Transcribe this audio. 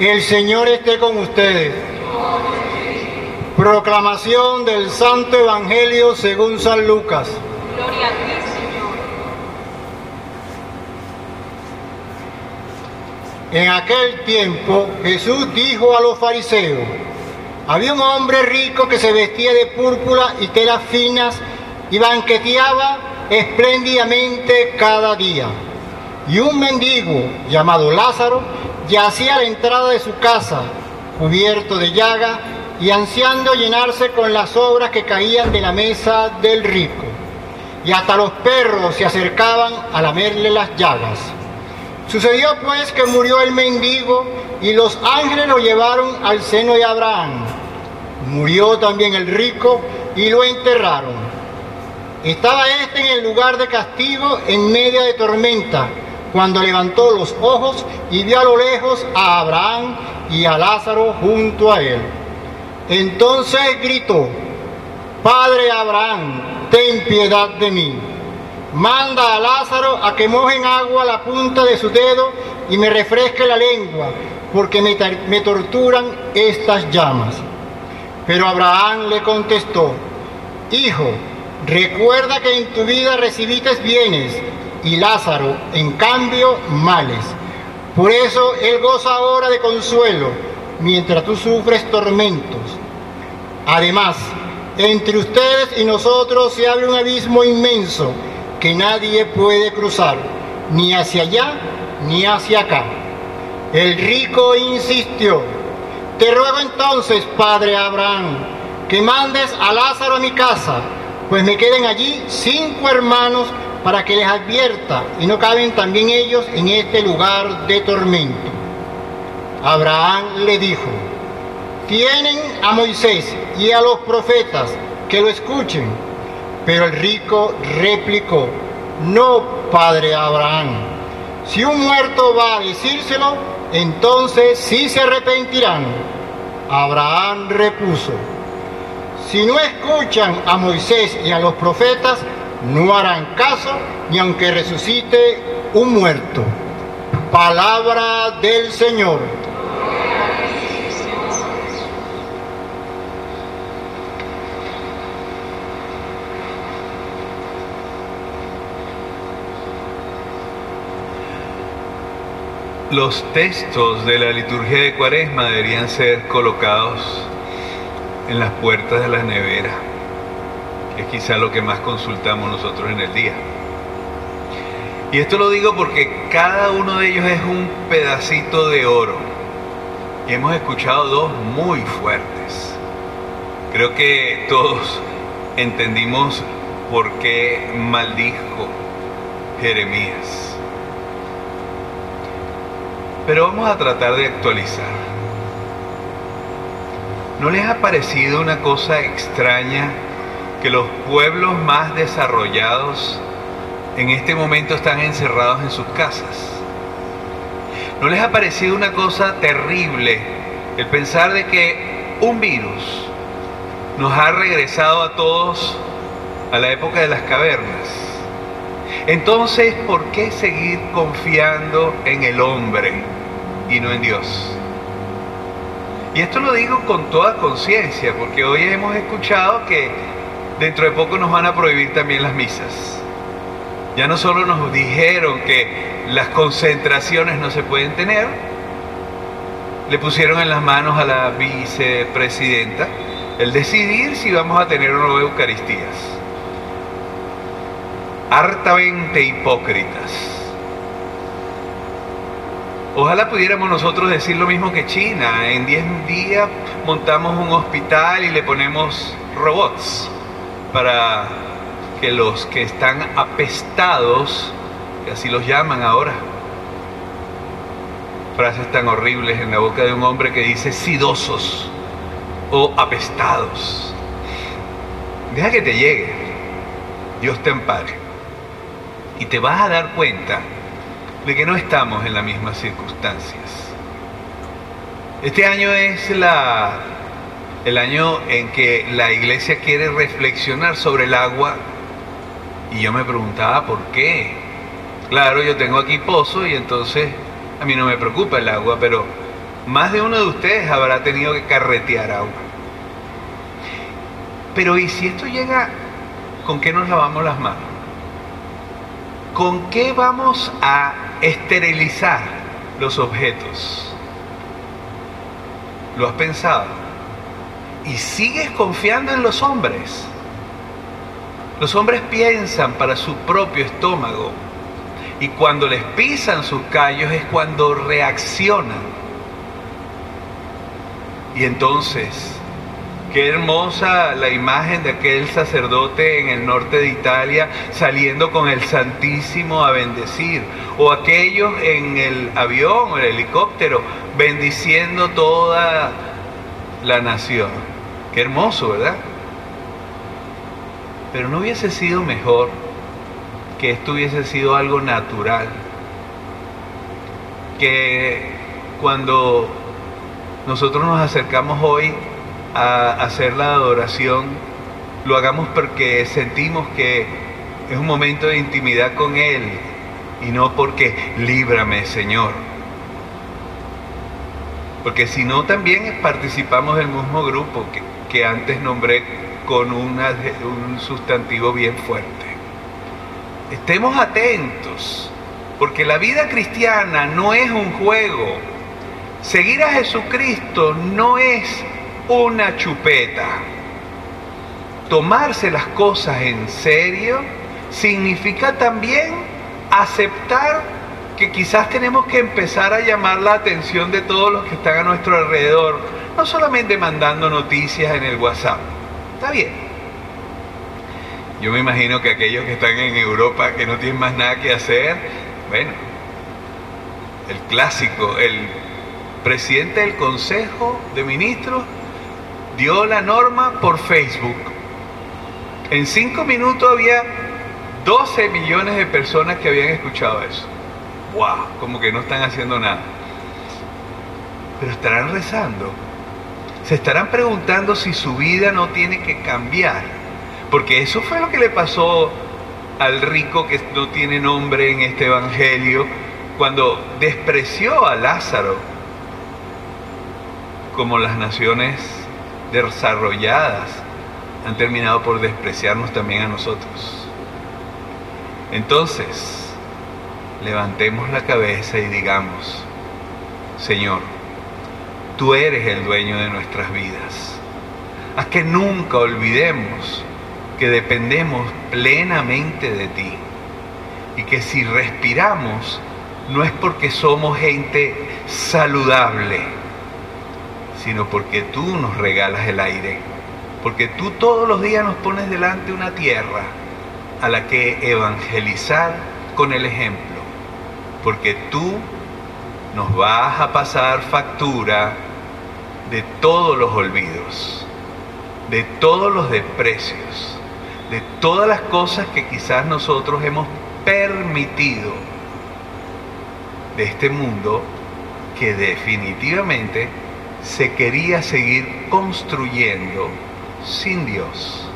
El Señor esté con ustedes. Proclamación del Santo Evangelio según San Lucas. Gloria a ti, Señor. En aquel tiempo Jesús dijo a los fariseos, había un hombre rico que se vestía de púrpura y telas finas y banqueteaba espléndidamente cada día. Y un mendigo llamado Lázaro yacía a la entrada de su casa, cubierto de llaga y ansiando llenarse con las obras que caían de la mesa del rico. Y hasta los perros se acercaban a lamerle las llagas. Sucedió pues que murió el mendigo y los ángeles lo llevaron al seno de Abraham. Murió también el rico y lo enterraron. Estaba éste en el lugar de castigo en media de tormenta, cuando levantó los ojos y vio a lo lejos a Abraham y a Lázaro junto a él. Entonces gritó, Padre Abraham, ten piedad de mí. Manda a Lázaro a que moje en agua la punta de su dedo y me refresque la lengua, porque me, me torturan estas llamas. Pero Abraham le contestó, Hijo, recuerda que en tu vida recibiste bienes y Lázaro, en cambio, males. Por eso él goza ahora de consuelo, mientras tú sufres tormentos. Además, entre ustedes y nosotros se abre un abismo inmenso que nadie puede cruzar, ni hacia allá ni hacia acá. El rico insistió, te ruego entonces, padre Abraham, que mandes a Lázaro a mi casa, pues me queden allí cinco hermanos para que les advierta y no caben también ellos en este lugar de tormento. Abraham le dijo, tienen a Moisés y a los profetas que lo escuchen. Pero el rico replicó, no, padre Abraham, si un muerto va a decírselo, entonces sí se arrepentirán. Abraham repuso, si no escuchan a Moisés y a los profetas, no harán caso ni aunque resucite un muerto. Palabra del Señor. Los textos de la liturgia de Cuaresma deberían ser colocados en las puertas de las neveras, que es quizá lo que más consultamos nosotros en el día. Y esto lo digo porque cada uno de ellos es un pedacito de oro. Y hemos escuchado dos muy fuertes. Creo que todos entendimos por qué maldijo Jeremías. Pero vamos a tratar de actualizar. ¿No les ha parecido una cosa extraña que los pueblos más desarrollados en este momento están encerrados en sus casas? ¿No les ha parecido una cosa terrible el pensar de que un virus nos ha regresado a todos a la época de las cavernas? Entonces, ¿por qué seguir confiando en el hombre y no en Dios? Y esto lo digo con toda conciencia, porque hoy hemos escuchado que dentro de poco nos van a prohibir también las misas. Ya no solo nos dijeron que las concentraciones no se pueden tener, le pusieron en las manos a la vicepresidenta el decidir si vamos a tener o no Eucaristías hartamente hipócritas. Ojalá pudiéramos nosotros decir lo mismo que China. En 10 días montamos un hospital y le ponemos robots para que los que están apestados, que así los llaman ahora, frases tan horribles en la boca de un hombre que dice sidosos o apestados. Deja que te llegue. Dios te ampare. Y te vas a dar cuenta de que no estamos en las mismas circunstancias. Este año es la, el año en que la iglesia quiere reflexionar sobre el agua y yo me preguntaba por qué. Claro, yo tengo aquí pozo y entonces a mí no me preocupa el agua, pero más de uno de ustedes habrá tenido que carretear agua. Pero ¿y si esto llega, con qué nos lavamos las manos? ¿Con qué vamos a esterilizar los objetos? ¿Lo has pensado? Y sigues confiando en los hombres. Los hombres piensan para su propio estómago y cuando les pisan sus callos es cuando reaccionan. Y entonces, qué hermosa la imagen de aquel sacerdote en el norte de Italia saliendo con el Santísimo a bendecir. O aquellos en el avión o el helicóptero bendiciendo toda la nación. Qué hermoso, ¿verdad? Pero no hubiese sido mejor que esto hubiese sido algo natural. Que cuando nosotros nos acercamos hoy a hacer la adoración, lo hagamos porque sentimos que es un momento de intimidad con Él y no porque líbrame, Señor. Porque si no, también participamos del mismo grupo que, que antes nombré con un sustantivo bien fuerte. Estemos atentos, porque la vida cristiana no es un juego. Seguir a Jesucristo no es una chupeta. Tomarse las cosas en serio significa también aceptar que quizás tenemos que empezar a llamar la atención de todos los que están a nuestro alrededor, no solamente mandando noticias en el WhatsApp. Está bien. Yo me imagino que aquellos que están en Europa que no tienen más nada que hacer, bueno, el clásico, el presidente del Consejo de Ministros dio la norma por Facebook. En cinco minutos había 12 millones de personas que habían escuchado eso. ¡Wow! Como que no están haciendo nada. Pero estarán rezando. Se estarán preguntando si su vida no tiene que cambiar. Porque eso fue lo que le pasó al rico que no tiene nombre en este evangelio cuando despreció a Lázaro como las naciones desarrolladas han terminado por despreciarnos también a nosotros. Entonces, levantemos la cabeza y digamos, Señor, tú eres el dueño de nuestras vidas. Haz que nunca olvidemos que dependemos plenamente de ti. Y que si respiramos no es porque somos gente saludable, sino porque tú nos regalas el aire, porque tú todos los días nos pones delante una tierra a la que evangelizar con el ejemplo, porque tú nos vas a pasar factura de todos los olvidos, de todos los desprecios, de todas las cosas que quizás nosotros hemos permitido de este mundo que definitivamente se quería seguir construyendo sin Dios.